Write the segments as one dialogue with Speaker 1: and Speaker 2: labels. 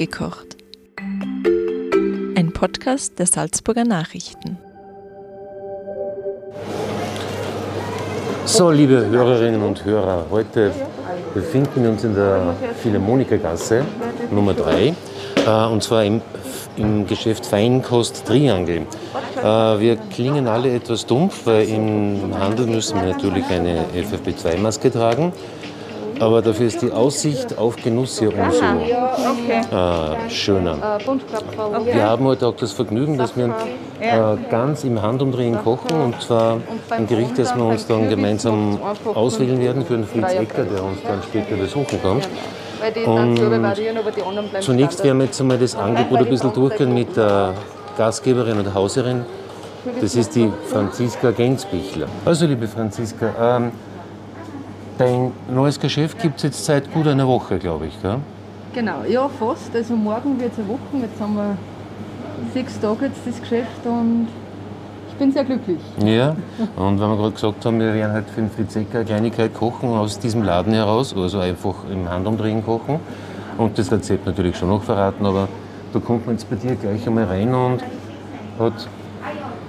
Speaker 1: Nachgekocht. Ein Podcast der Salzburger Nachrichten.
Speaker 2: So, liebe Hörerinnen und Hörer, heute befinden wir uns in der Philharmonikergasse Nummer 3 äh, und zwar im, im Geschäft Feinkost Triangel. Äh, wir klingen alle etwas dumpf, weil im Handel müssen wir natürlich eine FFP2-Maske tragen. Aber dafür ist die Aussicht auf Genuss hier umso äh, schöner. Wir haben heute auch das Vergnügen, dass wir äh, ganz im Handumdrehen kochen und zwar ein Gericht, das wir uns dann gemeinsam auswählen werden für den Fritz Ecker, der uns dann später besuchen kommt. Und zunächst werden wir jetzt einmal das Angebot ein bisschen durchgehen mit der Gastgeberin und Hauserin. Das ist die Franziska Gensbichler. Also, liebe Franziska, ähm, dein neues Geschäft gibt es jetzt seit gut einer Woche, glaube ich. Gell?
Speaker 3: Genau, ja, fast. Also morgen wird es eine Woche. Jetzt haben wir sechs Tage jetzt das Geschäft und ich bin sehr glücklich.
Speaker 2: Ja, und wenn wir gerade gesagt haben, wir werden halt für den Fritz Ecker eine Kleinigkeit kochen aus diesem Laden heraus, also einfach im Handumdrehen kochen und das Rezept natürlich schon noch verraten, aber da kommt man jetzt bei dir gleich einmal rein und hat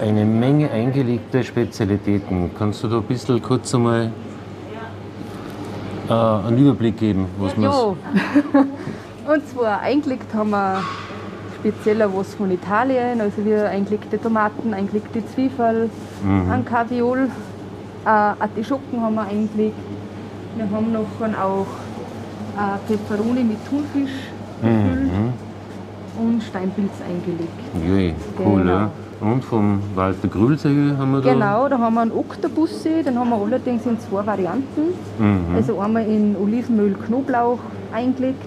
Speaker 2: eine Menge eingelegte Spezialitäten. Kannst du da ein bisschen kurz einmal äh, einen Überblick geben, was man.
Speaker 3: Ja, und zwar eingelegt haben wir speziell was von Italien, also wir eingelegte Tomaten, eingelegte Zwiebel,
Speaker 2: Mhm.
Speaker 3: ein Kaviol, äh, Artischocken haben wir eingelegt. Wir haben noch auch äh, Peperoni mit Thunfisch
Speaker 2: Mhm.
Speaker 3: Und Steinpilz eingelegt.
Speaker 2: Jui, cool,
Speaker 3: Genau.
Speaker 2: ja. Und vom Walter Grülsee haben wir da.
Speaker 3: Genau, da haben wir einen Oktopussi, den haben wir allerdings in zwei Varianten.
Speaker 2: Mhm.
Speaker 3: Also einmal in Olivenöl, Knoblauch eingelegt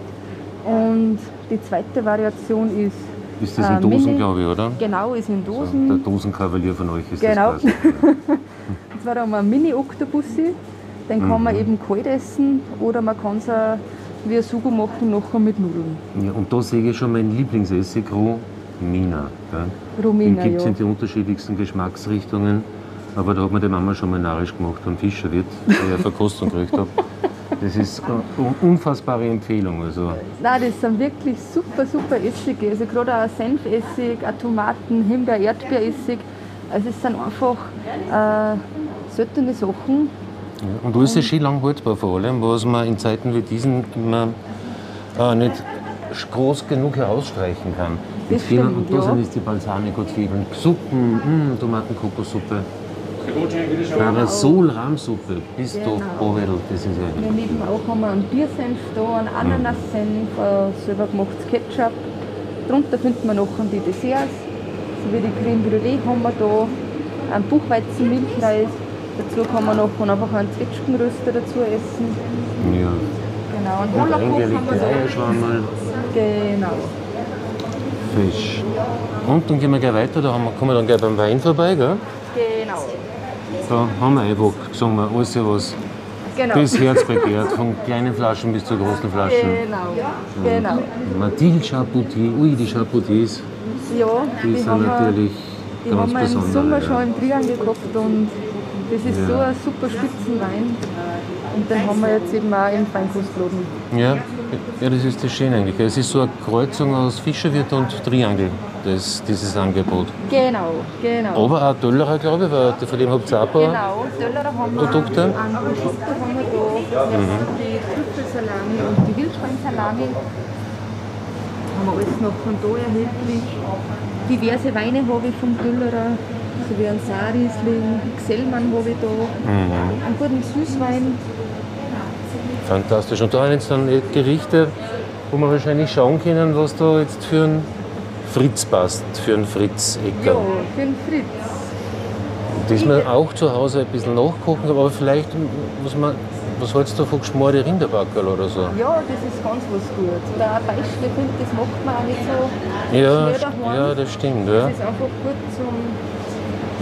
Speaker 3: und die zweite Variation ist
Speaker 2: ist das
Speaker 3: äh,
Speaker 2: in Dosen,
Speaker 3: Mini-
Speaker 2: glaube ich, oder?
Speaker 3: genau ist in Dosen.
Speaker 2: der Dosenkavalier von euch ist
Speaker 3: Genau.
Speaker 2: das quasi.
Speaker 3: Und zwar haben wir einen Mini-Oktopussi, den kann
Speaker 2: Mhm.
Speaker 3: man eben kalt essen oder man kann es wie ein Sugo machen, nachher mit Nudeln.
Speaker 2: Ja, und da sehe ich schon mein Lieblingsessig, Romina. Den
Speaker 3: Romina,
Speaker 2: gibt es
Speaker 3: ja.
Speaker 2: in die unterschiedlichsten Geschmacksrichtungen. Aber da hat mir die Mama schon mal narrisch gemacht am Fischerwirt, der ich eine Verkostung gekriegt habe. Das ist eine unfassbare Empfehlung. Also,
Speaker 3: Nein, das sind wirklich super, super Essige. Also gerade auch Senfessig, auch Tomaten, Himbeer, Erdbeeressig. Also es sind einfach äh, seltene Sachen.
Speaker 2: Und alles ist schön lang haltbar vor allem, was man in Zeiten wie diesen immer äh, nicht groß genug herausstreichen kann.
Speaker 3: Das
Speaker 2: Mit vielen-
Speaker 3: stimmt,
Speaker 2: und da
Speaker 3: ja.
Speaker 2: sind jetzt die Balsamico-Zwiebeln, Suppen, mh, Tomatenkokossuppe, Parasol-Rahmsuppe, bist du
Speaker 3: Genau.
Speaker 2: Bovedel, das ist ja
Speaker 3: Daneben auch haben wir einen Biersenf da, einen Ananassenf, äh, selber gemachtes Ketchup. Darunter finden wir noch die Desserts, so wie die Creme Brûlée haben wir da, einen Buchweizenmilchreis. Dazu kann man noch einfach einen Zwetschgenröster dazu essen.
Speaker 2: ja.
Speaker 3: Genau,
Speaker 2: Und
Speaker 3: Hollerkoch haben wir da.
Speaker 2: Eierschwammerl,
Speaker 3: Genau.
Speaker 2: Fisch. Und dann gehen wir gleich weiter, da haben wir, kommen wir dann gleich beim Wein vorbei, gell?
Speaker 3: Genau.
Speaker 2: Da haben wir einfach, wir, alles, was
Speaker 3: Genau.
Speaker 2: das Herz begehrt, von kleinen Flaschen bis zu großen Flaschen.
Speaker 3: Genau. Genau.
Speaker 2: Mathilde Chapoutier, ui, die Chapoutiers,
Speaker 3: Ja,
Speaker 2: die,
Speaker 3: die,
Speaker 2: sind natürlich
Speaker 3: die
Speaker 2: ganz
Speaker 3: haben wir im. Sommer
Speaker 2: ja.
Speaker 3: schon im Triangel gehabt und das ist
Speaker 2: Ja.
Speaker 3: so ein super Spitzenwein. Und den haben wir jetzt eben auch im Feinkostladen.
Speaker 2: Ja, ja, das ist das Schöne eigentlich. Es ist so eine Kreuzung aus Fischerwirt und Triangel, das, dieses Angebot.
Speaker 3: Genau, genau.
Speaker 2: Aber auch Döllerer, glaube ich, weil von dem habt ihr auch ein paar.
Speaker 3: Genau, Döllerer haben wir
Speaker 2: Produkte?
Speaker 3: an Produkte haben wir da. Haben die Trüffelsalami und die Wildschweinsalami. Haben wir alles noch von da erhältlich. Diverse Weine habe ich vom Döllerer, so wie ein Saarriesling, Xellmann habe ich da.
Speaker 2: Mhm.
Speaker 3: Einen guten Süßwein.
Speaker 2: Fantastisch. Und da haben jetzt dann Gerichte, wo wir wahrscheinlich schauen können, was da jetzt für ein Fritz passt, für einen Fritz
Speaker 3: Ja,
Speaker 2: Ecker.
Speaker 3: für den Fritz.
Speaker 2: Das wir auch zu Hause ein bisschen nachkochen, aber vielleicht muss man, was hältst du von geschmorte Rinderbackerl oder so?
Speaker 3: Ja, das ist ganz was Gutes. Oder ein Beispiel, das macht man auch nicht so
Speaker 2: Ja,
Speaker 3: schnell daheim.
Speaker 2: ja das stimmt. Ja.
Speaker 3: Das ist einfach gut zum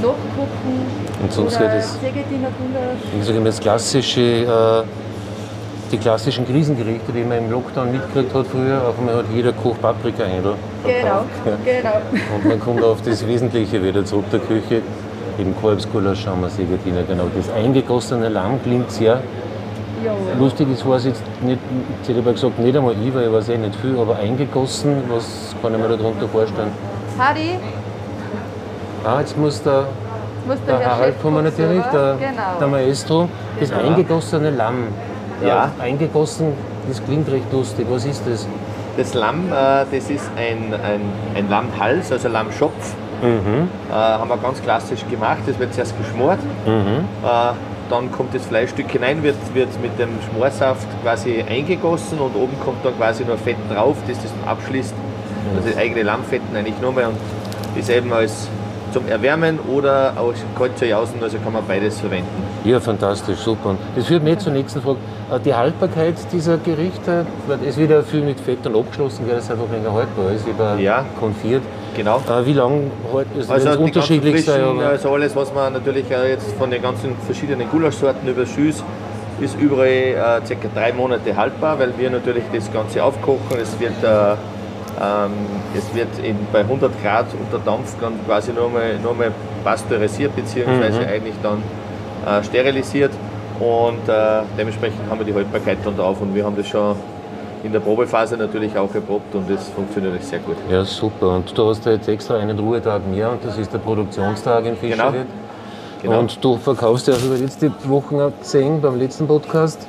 Speaker 3: Nachkochen.
Speaker 2: Und sonst
Speaker 3: oder
Speaker 2: es- sage immer, das klassische, äh, die klassischen Krisengerichte, die man im Lockdown mitgekriegt hat früher, auf einmal hat jeder Koch paprika händel
Speaker 3: Genau, genau.
Speaker 2: Und man kommt auf das Wesentliche wieder zurück der Küche. Eben Kalbsgulasch, Schaumer, Sägediener, genau. Das eingegossene Lamm klingt sehr
Speaker 3: Ja.
Speaker 2: Lustig ist, weiß jetzt nicht, jetzt hätte ich aber gesagt, nicht einmal ich, weil ich weiß eh nicht viel, aber eingegossen, was kann ich mir darunter vorstellen?
Speaker 3: Harry,
Speaker 2: Ah, jetzt muss der,
Speaker 3: muss der,
Speaker 2: der
Speaker 3: Herr
Speaker 2: Harald kommen natürlich, der,
Speaker 3: genau.
Speaker 2: der Maestro. Das eingegossene Lamm.
Speaker 4: Ja.
Speaker 2: Eingegossen, das klingt recht lustig. Was ist das?
Speaker 4: Das Lamm, äh, das ist ein, ein, ein Lammhals, also Lammschopf.
Speaker 2: Mhm.
Speaker 4: Äh, haben wir ganz klassisch gemacht. Das wird zuerst geschmort.
Speaker 2: Mhm.
Speaker 4: Äh, dann kommt das Fleischstück hinein, wird, wird mit dem Schmorsaft quasi eingegossen und oben kommt dann quasi nur Fett drauf, das das abschließt. Also das eigene Lammfetten eigentlich nur mehr und ist eben als zum Erwärmen oder auch kalt zu jausen, also kann man beides verwenden.
Speaker 2: Ja, fantastisch, super. Und das führt mich zur nächsten Frage. Äh, Die Haltbarkeit dieser Gerichte, weil es wird ja viel mit Fett dann abgeschlossen, weil es einfach länger haltbar ist, über
Speaker 4: Ja.
Speaker 2: konfiert.
Speaker 4: Genau.
Speaker 2: Äh, Wie lange halt, es
Speaker 4: Also
Speaker 2: wird
Speaker 4: die
Speaker 2: unterschiedlich sein,
Speaker 4: also alles, was man natürlich jetzt von den ganzen verschiedenen Gulaschsorten über Schüss, ist überall äh, circa drei Monate haltbar, weil wir natürlich das Ganze aufkochen. Es wird, äh, es wird eben bei 100 Grad unter Dampf dann quasi nur mal, nur mal pasteurisiert beziehungsweise
Speaker 2: Mhm.
Speaker 4: eigentlich dann äh, sterilisiert und äh, dementsprechend haben wir die Haltbarkeit dann drauf und wir haben das schon in der Probephase natürlich auch erprobt und das funktioniert sehr gut.
Speaker 2: Ja, super. Und du hast ja jetzt extra einen Ruhetag mehr und das ist der Produktionstag im Fischerwirt.
Speaker 4: Genau.
Speaker 2: Und du verkaufst ja, also jetzt die Wochen gesehen beim letzten Podcast,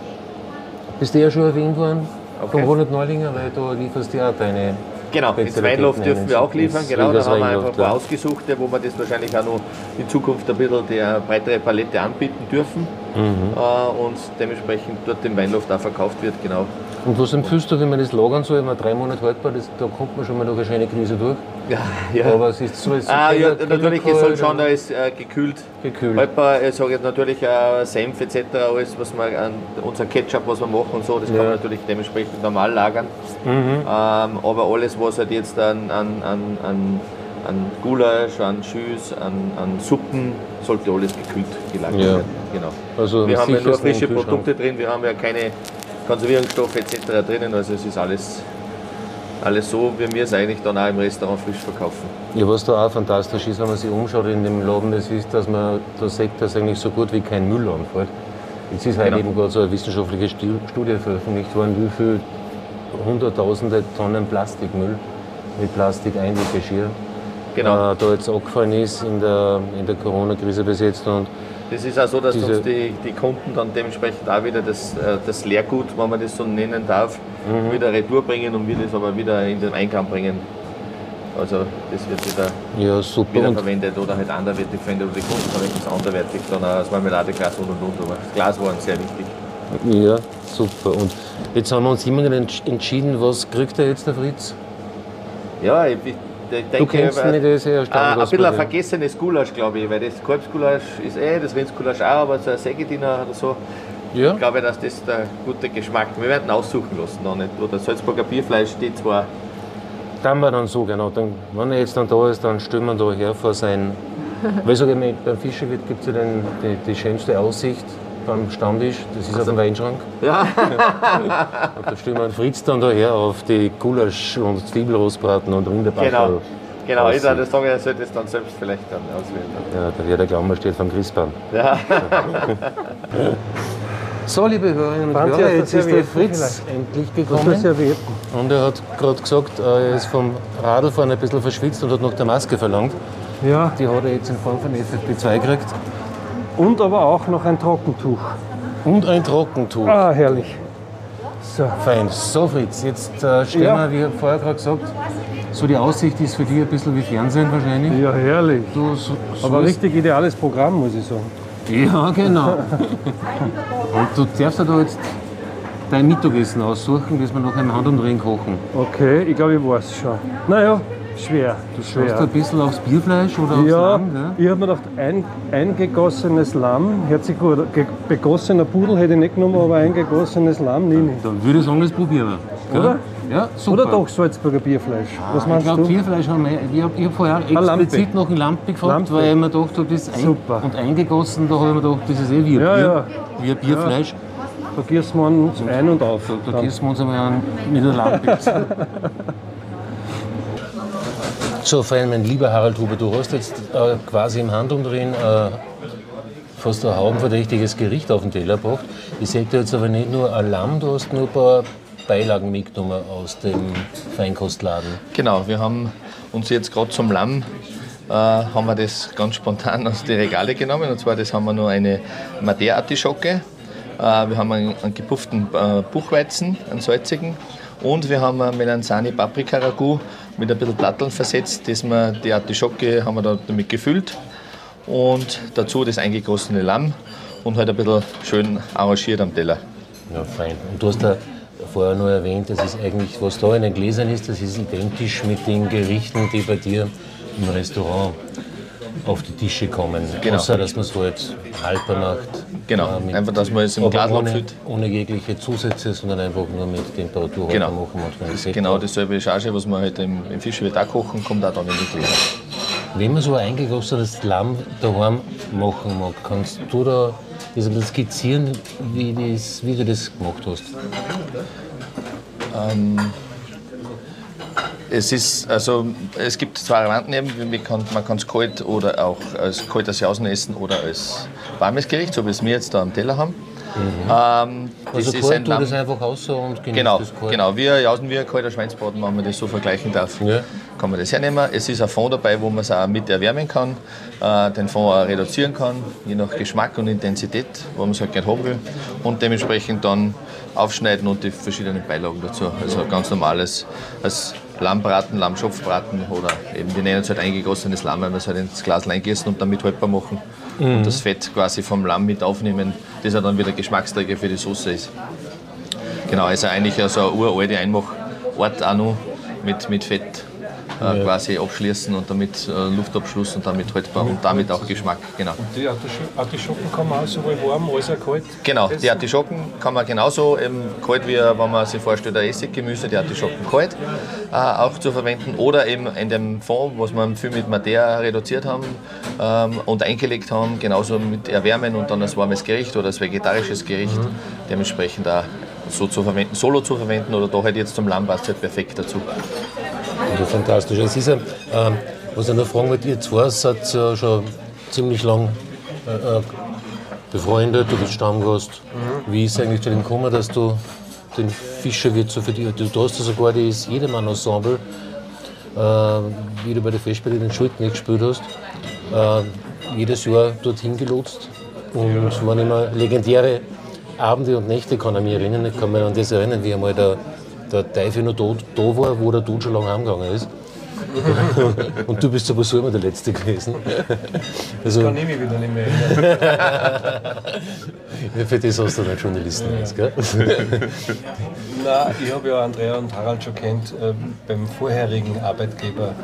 Speaker 2: bist du ja schon erwähnt worden
Speaker 4: Okay.
Speaker 2: vom Ronald Neulinger, weil du lieferst ja auch deine
Speaker 4: Genau, ins Weinloft dürfen wir auch liefern. Genau, da haben wir einfach ein paar ausgesuchte, wo wir das wahrscheinlich auch noch in Zukunft ein bisschen die breitere Palette anbieten dürfen
Speaker 2: Mhm.
Speaker 4: äh, und dementsprechend dort im Weinloft auch verkauft wird. Genau.
Speaker 2: Und was empfiehlst du, wie man das lagern soll? Wenn man drei Monate haltbar ist, da kommt man schon mal durch eine schöne Krise durch.
Speaker 4: Ja, ja.
Speaker 2: Aber es ist so, es
Speaker 4: Ah, ja, natürlich, es soll schon alles äh, gekühlt.
Speaker 2: gekühlt.
Speaker 4: Haltbar, ich sage jetzt natürlich äh, Senf etc., alles, was wir an unser Ketchup, was wir machen und so, das
Speaker 2: Ja.
Speaker 4: kann man natürlich dementsprechend normal lagern.
Speaker 2: Mhm.
Speaker 4: Ähm, aber alles, was halt jetzt an, an, an, an, an Gulasch, an Schüss, an, an Suppen, sollte alles gekühlt gelagert
Speaker 2: Ja.
Speaker 4: werden. Genau.
Speaker 2: Also
Speaker 4: Wir haben ja nur frische. Produkte drin, wir haben ja keine Konservierungsstoffe etc. drinnen, also es ist alles, alles so, wie wir es eigentlich dann auch im Restaurant frisch verkaufen.
Speaker 2: Ja, was da auch fantastisch ist, wenn man sich umschaut in dem Laden, das ist, dass man da sieht, dass eigentlich so gut wie kein Müll anfällt. Jetzt ist heute
Speaker 4: Genau.
Speaker 2: eben gerade so eine wissenschaftliche Stu- Studie veröffentlicht worden, wie viel hunderttausende Tonnen Plastikmüll mit Plastik Einweggeschirr
Speaker 4: Genau.
Speaker 2: äh, da jetzt angefallen ist in der, in der Corona-Krise bis jetzt. Und
Speaker 4: Das ist auch so, dass uns die, die Kunden dann dementsprechend auch wieder das, äh, das Leergut, wenn man das so nennen darf,
Speaker 2: Mhm.
Speaker 4: wieder retour bringen und wir das aber wieder in den Eingang bringen. Also das wird wieder
Speaker 2: ja, super. Und
Speaker 4: wiederverwendet oder halt anderweitig verwendet oder die Kunden verwenden es anderweitig dann auch als Marmeladeglas und und und. Aber das Glas war sehr wichtig.
Speaker 2: ja, super. Und jetzt haben wir uns immer entschieden, was kriegt er jetzt, der Fritz?
Speaker 4: Ja, ich denke,
Speaker 2: Du kennst nicht, ja ein
Speaker 4: äh, ein
Speaker 2: Stammgast
Speaker 4: bisschen ein vergessenes Gulasch, glaube ich, weil das Kalbsgulasch ist eh, das Rindsgulasch auch, aber so ein Sägediener oder so,
Speaker 2: Ja,
Speaker 4: Ich glaube, dass das der gute Geschmack. Wir werden aussuchen lassen noch nicht. Oder Salzburger Bierfleisch steht zwar.
Speaker 2: dann wir dann so, genau. Dann, wenn er jetzt dann da ist, dann stellen wir da her vor sein. Weil sage immer, beim Fischerwirt gibt es ja den, die, die schönste Aussicht beim Stammtisch, das ist auf dem Weinschrank.
Speaker 4: Ja.
Speaker 2: Und da stellen wir einen Fritz dann da her auf die Gulasch- und Zwiebelrostbraten und Rinderbacherl.
Speaker 4: Genau. Genau, ich würde sagen, er sollte es dann selbst vielleicht dann auswählen.
Speaker 2: Ja, da wird der glauben, man steht vom Christbaum.
Speaker 4: Ja.
Speaker 2: So, liebe Hörerinnen und Hörer, jetzt ist der Fritz endlich gekommen. Und er hat gerade gesagt, er ist vom Radlfahren ein bisschen verschwitzt und hat nach der Maske verlangt.
Speaker 5: Ja,
Speaker 2: Die hat er jetzt in Form von FFP2 gekriegt.
Speaker 5: Und aber auch noch ein Trockentuch.
Speaker 2: Und ein Trockentuch.
Speaker 5: Ah, herrlich. So,
Speaker 2: Fein. So, Fritz, jetzt äh, stellen
Speaker 5: Ja.
Speaker 2: wir, wie vorher gerade gesagt, so die Aussicht ist für dich ein bisschen wie Fernsehen wahrscheinlich.
Speaker 5: ja, herrlich.
Speaker 2: Du, so, so
Speaker 5: Aber richtig ideales Programm, muss ich sagen.
Speaker 2: Ja, genau. und du darfst dir da jetzt dein Mittagessen aussuchen, das wir noch im Handumdrehen kochen.
Speaker 5: Okay, ich glaube, ich weiß schon. Naja, schwer.
Speaker 2: Du schaust ein
Speaker 5: schwer.
Speaker 2: bisschen aufs Bierfleisch oder aufs
Speaker 5: Ja,
Speaker 2: Lamm, gell?
Speaker 5: ich habe mir gedacht, ein, eingegossenes Lamm, hört sich gut. Begossener Pudel hätte ich nicht genommen, aber eingegossenes Lamm nehme ich.
Speaker 2: Dann würde ich sagen, das probieren wir.
Speaker 5: Oder?
Speaker 2: Ja, super.
Speaker 5: Oder doch Salzburger Bierfleisch. Was
Speaker 2: ich
Speaker 5: meinst
Speaker 2: glaube,
Speaker 5: du?
Speaker 2: Bierfleisch haben wir. Ich habe hab vorher
Speaker 5: Lampe.
Speaker 2: explizit noch ein Lampe gefragt,
Speaker 5: Lampe.
Speaker 2: weil ich mir gedacht habe, das ein,
Speaker 5: Super.
Speaker 2: und eingegossen, da habe ich mir gedacht, das ist eh wie ein
Speaker 5: Ja,
Speaker 2: Bier.
Speaker 5: ja.
Speaker 2: Wie ein Bierfleisch.
Speaker 5: Da gießen wir uns ein und auf.
Speaker 2: Da, da gießen wir uns einmal an mit der Lampe. so, fein, mein lieber Harald Huber, du hast jetzt äh, quasi im Handumdrehen äh, fast ein haubenverdächtiges Gericht auf den Teller gebracht. Ich sehe da jetzt aber nicht nur ein Lamm, du hast nur ein paar Beilagen mitgenommen aus dem Feinkostladen.
Speaker 4: Genau, wir haben uns jetzt gerade zum Lamm äh, haben wir das ganz spontan aus den Regale genommen. Und zwar das haben wir nur eine Madeira-Artischocke, äh, wir haben einen, einen gepufften äh, Buchweizen, einen salzigen und wir haben ein Melanzani Paprika Ragout mit ein bisschen Platteln versetzt. Das wir, die Artischocke haben wir da damit gefüllt und dazu das eingegossene Lamm und halt ein bisschen schön arrangiert am Teller.
Speaker 2: Ja, fein. Und du hast da vorher noch erwähnt, das ist eigentlich, was da in den Gläsern ist, das ist identisch mit den Gerichten, die bei dir im Restaurant auf die Tische kommen.
Speaker 4: Genau.
Speaker 2: Außer, dass man es halt halber macht.
Speaker 4: Genau,
Speaker 2: mit-
Speaker 4: einfach, dass man es im Glas
Speaker 2: ohne, ohne jegliche Zusätze, sondern einfach nur mit Temperatur
Speaker 4: Genau.
Speaker 2: machen. manchmal
Speaker 4: Das ist genau dasselbe Charge, was wir halt im, im Fischwirt auch kochen, kommt auch dann in die Gläser.
Speaker 2: Wenn man so ein eingegossenes Lamm daheim machen mag, kannst du da das ein bisschen skizzieren, wie, das, wie du das gemacht hast?
Speaker 4: Es ist, also, es gibt zwei Varianten eben, kann, man kann es kalt oder auch als kaltes Jausen essen oder als warmes Gericht, so wie es wir jetzt da am Teller haben. Ähm, das
Speaker 2: Also
Speaker 4: ist
Speaker 2: kalt
Speaker 4: ein Lamm-
Speaker 2: das einfach raus und genießt
Speaker 4: Genau,
Speaker 2: das kalt.
Speaker 4: genau. Wir jausen wie ein kalter Schweinsbraten, wenn man das so vergleichen darf.
Speaker 2: Ja.
Speaker 4: Kann man das hernehmen. Es ist ein Fond dabei, wo man es auch mit erwärmen kann, äh, den Fond auch reduzieren kann, je nach Geschmack und Intensität, wo man es halt gerne haben will. Und dementsprechend dann aufschneiden und die verschiedenen Beilagen dazu. Also ganz normales als Lammbraten, Lammschopfbraten oder eben, wir nennen es halt eingegossenes Lamm, weil wir es halt ins Glas eingießen und damit haltbar machen. Und das Fett quasi vom Lamm mit aufnehmen, das ja dann wieder Geschmacksträger für die Soße ist. Genau, also eigentlich ja so eine uralte Einmachort auch noch mit, mit Fett äh, quasi abschließen und damit äh, Luftabschluss und damit haltbar und damit auch Geschmack. Genau.
Speaker 5: Die Artisch- Artischocken kann man auch sowohl warm als auch kalt
Speaker 4: Genau, die
Speaker 5: essen.
Speaker 4: Artischocken kann man genauso eben kalt wie wenn man sich vorstellt, ein Essiggemüse, die Artischocken kalt äh, auch zu verwenden oder eben in dem Fond, was wir viel mit Madeira reduziert haben ähm, und eingelegt haben, genauso mit erwärmen und dann als warmes Gericht oder als vegetarisches Gericht dementsprechend auch so zu verwenden, solo zu verwenden oder da halt jetzt zum Lamm passt halt perfekt dazu.
Speaker 2: Also fantastisch. Es ist ja, ähm, was ich noch fragen wollte, ihr zwei seid ja schon ziemlich lang äh, äh, befreundet, du bist Stammgast. Wie ist es eigentlich zu dem gekommen, dass du den Fischerwirt so für dich, du, hast ja sogar das Jedermann-Ensemble, äh, wie du bei der Festspiele den Schulden gespielt hast, äh, jedes Jahr dorthin gelotst. Und es waren immer legendäre Abende und Nächte, kann ich mich erinnern. Ich kann mich an das erinnern, wie einmal der, der Teufel noch da, da war, wo der Dude schon lange heimgegangen ist. und du bist sowieso immer der Letzte gewesen. Also,
Speaker 5: Kann ich mich wieder nicht mehr erinnern.
Speaker 2: für das hast du dann Journalisten jetzt, gell?
Speaker 5: Nein, ich habe ja Andrea und Harald schon kennt äh, beim vorherigen Arbeitgeber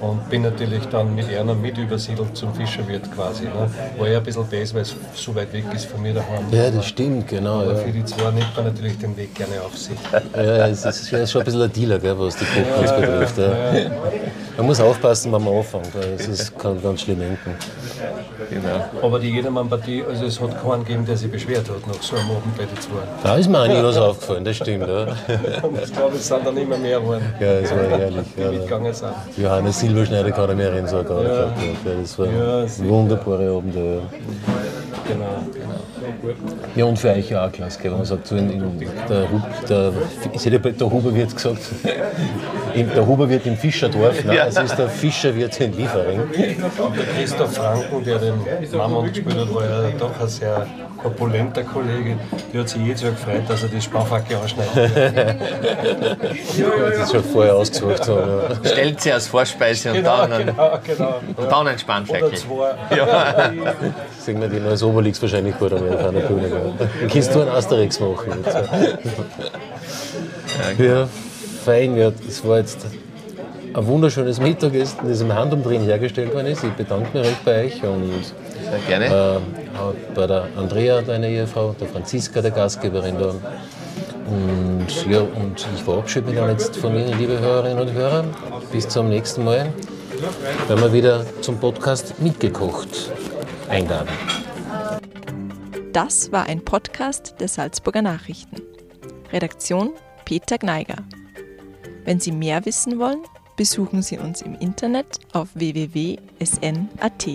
Speaker 5: und bin natürlich dann mit einer mit übersiedelt zum Fischerwirt quasi. Ne? War ja ein bisschen besser, weil es so weit weg ist von mir daheim.
Speaker 2: Ja, das stimmt, genau.
Speaker 5: Aber
Speaker 2: Ja.
Speaker 5: für die zwei nimmt man natürlich den Weg gerne auf sich.
Speaker 2: Ja, es ist, schon ein bisschen ein Dealer, gell, was die Kochkunst betrifft. Ja. Man muss aufpassen, wenn man anfängt, weil es ist, kann ganz schlimm enden.
Speaker 5: Aber die Jedermann-Partie, also es hat keinen gegeben, der sich beschwert hat nach so einem Abend bei den zwei.
Speaker 2: Da ist mir nie was aufgefallen, das stimmt. Ja,
Speaker 5: ich glaube, es sind dann immer mehr geworden,
Speaker 2: ja es war herrlich.
Speaker 5: die
Speaker 2: Ja.
Speaker 5: mitgegangen sind.
Speaker 2: Johannes Silberschneider kann ich mich erinnern, so Garde gehabt. Ja, das war
Speaker 5: Ja,
Speaker 2: wunderbare Abend. Ja.
Speaker 5: Genau, genau.
Speaker 2: Ja, und für euch ja auch klasse, wenn man sagt, so in, in, der, Hub, der, der Huber wird gesagt, der Huber wird im Fischerdorf, nein, es ist der Fischerwirt in Liefering.
Speaker 5: Der Christoph Franken, der den Mammon gespielt hat, war ja doch ein sehr opulenter Kollege. Der hat sich jedes Jahr gefreut, dass er die Sparfacke anschneidet.
Speaker 2: Das ist schon vorher ausgesucht. Ja.
Speaker 4: Stellt sie als Vorspeise und
Speaker 5: Genau,
Speaker 4: dann, einen,
Speaker 5: genau, genau.
Speaker 4: und dann einen
Speaker 5: Oder
Speaker 4: Spanferkel.
Speaker 5: zwei.
Speaker 4: Ja.
Speaker 2: Sehen wir die als Obelix wahrscheinlich gut an einer Bühne. Dann kannst du einen Asterix machen. Jetzt. Ja, fein. Ja, das war jetzt ein wunderschönes Mittagessen, das im Handumdrehen hergestellt worden ist. Ich bedanke mich recht bei euch und
Speaker 4: Sehr gerne.
Speaker 2: äh, auch bei der Andrea, deiner Ehefrau, der Franziska, der Gastgeberin da. Und, ja, und ich verabschiede mich dann jetzt von Ihnen, liebe Hörerinnen und Hörer. Bis zum nächsten Mal, wenn wir wieder zum Podcast Mitgekocht einladen.
Speaker 1: Das war ein Podcast der Salzburger Nachrichten. Redaktion Peter Gneiger. Wenn Sie mehr wissen wollen, besuchen Sie uns im Internet auf www.sn.at.